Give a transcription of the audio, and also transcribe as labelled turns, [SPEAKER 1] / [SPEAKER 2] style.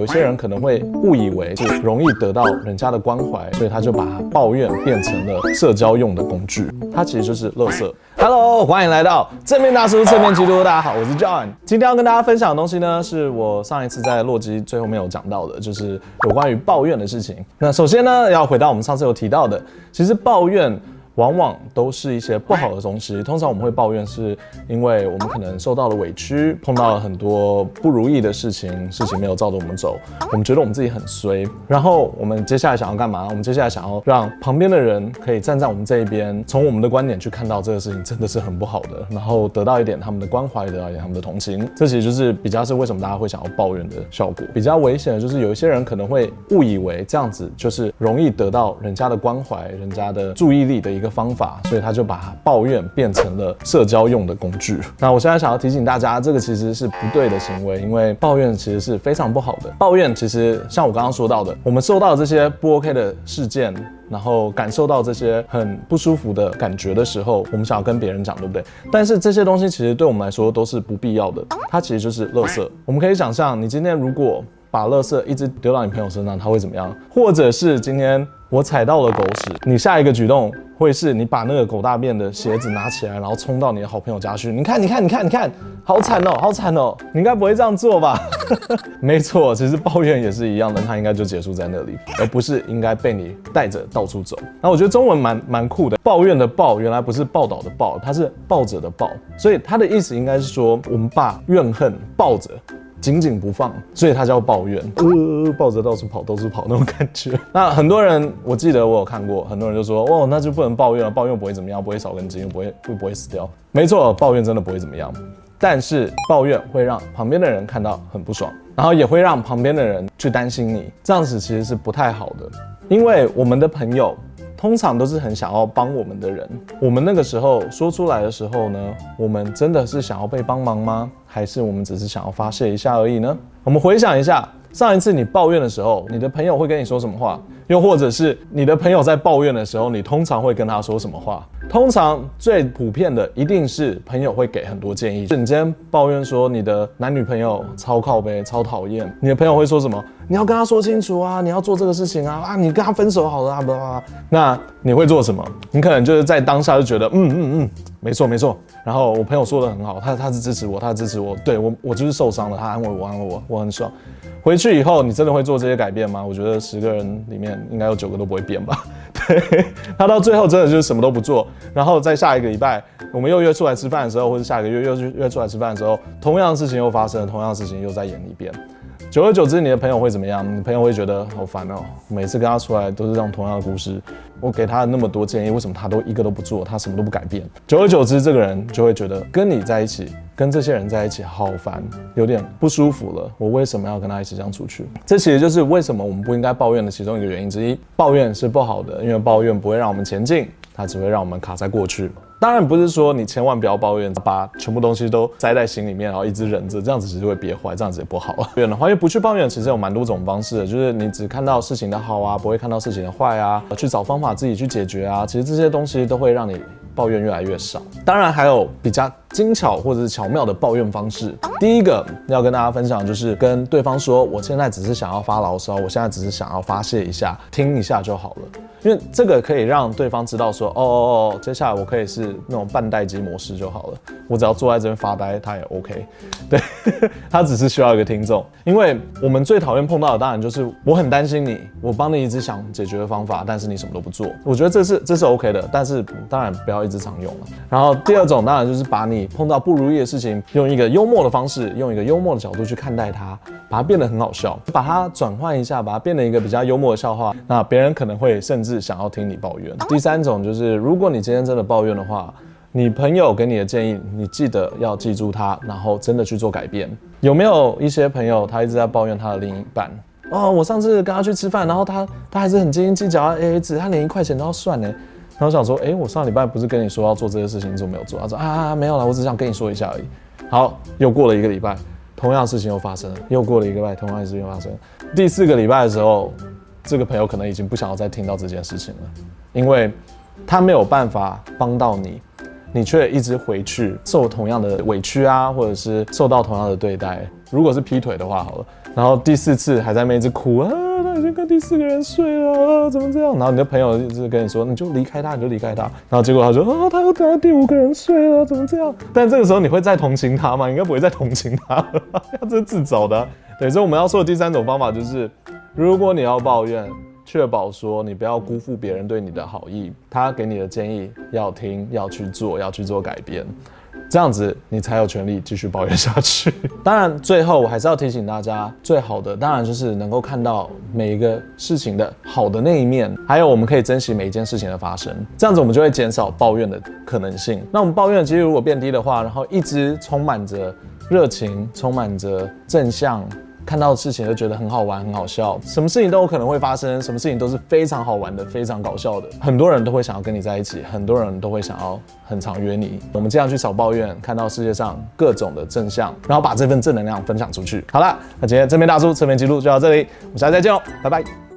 [SPEAKER 1] 有些人可能会误以为是容易得到人家的关怀，所以他就把抱怨变成了社交用的工具。它其实就是垃圾。Hello，欢迎来到正面大叔侧面基督。大家好，我是 John。今天要跟大家分享的东西呢，是我上一次在洛基最后没有讲到的，就是有关于抱怨的事情。那首先呢，要回到我们上次有提到的，其实抱怨。往往都是一些不好的东西。通常我们会抱怨，是因为我们可能受到了委屈，碰到了很多不如意的事情，事情没有照着我们走，我们觉得我们自己很衰。然后我们接下来想要干嘛？我们接下来想要让旁边的人可以站在我们这一边，从我们的观点去看到这个事情真的是很不好的，然后得到一点他们的关怀，得到一点他们的同情。这其实就是比较是为什么大家会想要抱怨的效果。比较危险的就是有一些人可能会误以为这样子就是容易得到人家的关怀，人家的注意力的一个方法，所以他就把抱怨变成了社交用的工具。那我现在想要提醒大家，这个其实是不对的行为，因为抱怨其实是非常不好的。抱怨其实像我刚刚说到的，我们受到这些不 OK 的事件，然后感受到这些很不舒服的感觉的时候，我们想要跟别人讲，对不对？但是这些东西其实对我们来说都是不必要的，它其实就是垃圾。我们可以想象，你今天如果把垃圾一直丢到你朋友身上，他会怎么样？或者是今天我踩到了狗屎，你下一个举动会是你把那个狗大便的鞋子拿起来，然后冲到你的好朋友家去？你看，你看，你看，你看，好惨哦，好惨哦！你应该不会这样做吧？没错，其实抱怨也是一样的，它应该就结束在那里，而不是应该被你带着到处走。那我觉得中文蛮蛮酷的，抱怨的抱原来不是报道的报，它是抱着的抱，所以它的意思应该是说我们把怨恨抱着。紧紧不放，所以他叫抱怨，呃，抱着到处跑，到处跑那种感觉。那很多人，我记得我有看过，很多人就说，哦，那就不能抱怨了，抱怨不会怎么样，不会少根筋，又不会会不会死掉。没错，抱怨真的不会怎么样，但是抱怨会让旁边的人看到很不爽，然后也会让旁边的人去担心你，这样子其实是不太好的，因为我们的朋友。通常都是很想要帮我们的人，我们那个时候说出来的时候呢，我们真的是想要被帮忙吗？还是我们只是想要发泄一下而已呢？我们回想一下，上一次你抱怨的时候，你的朋友会跟你说什么话？又或者是你的朋友在抱怨的时候，你通常会跟他说什么话？通常最普遍的一定是朋友会给很多建议。就你今天抱怨说你的男女朋友超靠背、超讨厌，你的朋友会说什么？你要跟他说清楚啊，你要做这个事情啊啊，你跟他分手好了啊，不啊，那你会做什么？你可能就是在当下就觉得嗯嗯嗯，没错没错。然后我朋友说的很好，他他是支持我，他支持我，对我我就是受伤了，他安慰我安慰我，我很爽。回去以后，你真的会做这些改变吗？我觉得十个人里面应该有九个都不会变吧。对，他到最后真的就是什么都不做，然后在下一个礼拜，我们又约出来吃饭的时候，或者下个月又约出来吃饭的时候，同样的事情又发生了，同样的事情又在演一遍。久而久之，你的朋友会怎么样？你朋友会觉得好烦哦，每次跟他出来都是这种同样的故事。我给他那么多建议，为什么他都一个都不做？他什么都不改变。久而久之，这个人就会觉得跟你在一起，跟这些人在一起好烦，有点不舒服了。我为什么要跟他一起这样出去？这其实就是为什么我们不应该抱怨的其中一个原因之一。抱怨是不好的，因为抱怨不会让我们前进，它只会让我们卡在过去。当然不是说你千万不要抱怨，把全部东西都塞在心里面，然后一直忍着，这样子其实会憋坏，这样子也不好。抱怨的话，因为不去抱怨，其实有蛮多种方式的，就是你只看到事情的好啊，不会看到事情的坏啊，去找方法自己去解决啊，其实这些东西都会让你抱怨越来越少。当然还有比较精巧或者是巧妙的抱怨方式。第一个要跟大家分享，就是跟对方说，我现在只是想要发牢骚，我现在只是想要发泄一下，听一下就好了。因为这个可以让对方知道说，哦哦哦，接下来我可以是那种半待机模式就好了，我只要坐在这边发呆，他也 OK。对，他只是需要一个听众。因为我们最讨厌碰到的，当然就是我很担心你，我帮你一直想解决的方法，但是你什么都不做。我觉得这是这是 OK 的，但是当然不要一直常用了。然后第二种当然就是把你碰到不如意的事情，用一个幽默的方式，用一个幽默的角度去看待它，把它变得很好笑，把它转换一下，把它变成一个比较幽默的笑话，那别人可能会甚至。想要听你抱怨。第三种就是，如果你今天真的抱怨的话，你朋友给你的建议，你记得要记住他，然后真的去做改变。有没有一些朋友，他一直在抱怨他的另一半？哦，我上次跟他去吃饭，然后他他还是很斤斤计较啊，AA 制，他连一块钱都要算呢。然后想说，哎，我上礼拜不是跟你说要做这些事情，你怎么没有做？他说啊啊，没有啦，我只想跟你说一下而已。好，又过了一个礼拜，同样的事情又发生了。又过了一个礼拜，同样的事情又发生。第四个礼拜的时候。这个朋友可能已经不想要再听到这件事情了，因为他没有办法帮到你，你却一直回去受同样的委屈啊，或者是受到同样的对待。如果是劈腿的话，好了，然后第四次还在那边一直哭啊，他已经跟第四个人睡了，怎么这样？然后你的朋友一直跟你说，你就离开他，你就离开他。然后结果他说啊，他又跟第五个人睡了，怎么这样？但这个时候你会再同情他吗？应该不会再同情他了，他这是自找的，啊。对，所以我们要说的第三种方法就是，如果你要抱怨，确保说你不要辜负别人对你的好意，他给你的建议要听，要去做，要去做改变。这样子你才有权利继续抱怨下去。当然，最后我还是要提醒大家，最好的当然就是能够看到每一个事情的好的那一面，还有我们可以珍惜每一件事情的发生。这样子我们就会减少抱怨的可能性。那我们抱怨的几率如果变低的话，然后一直充满着热情，充满着正向。看到的事情就觉得很好玩、很好笑，什么事情都有可能会发生，什么事情都是非常好玩的、非常搞笑的。很多人都会想要跟你在一起，很多人都会想要很常约你。我们这样去少抱怨，看到世界上各种的正向，然后把这份正能量分享出去。好了，那今天正面大叔侧面记录就到这里，我们下次再见哦，拜拜。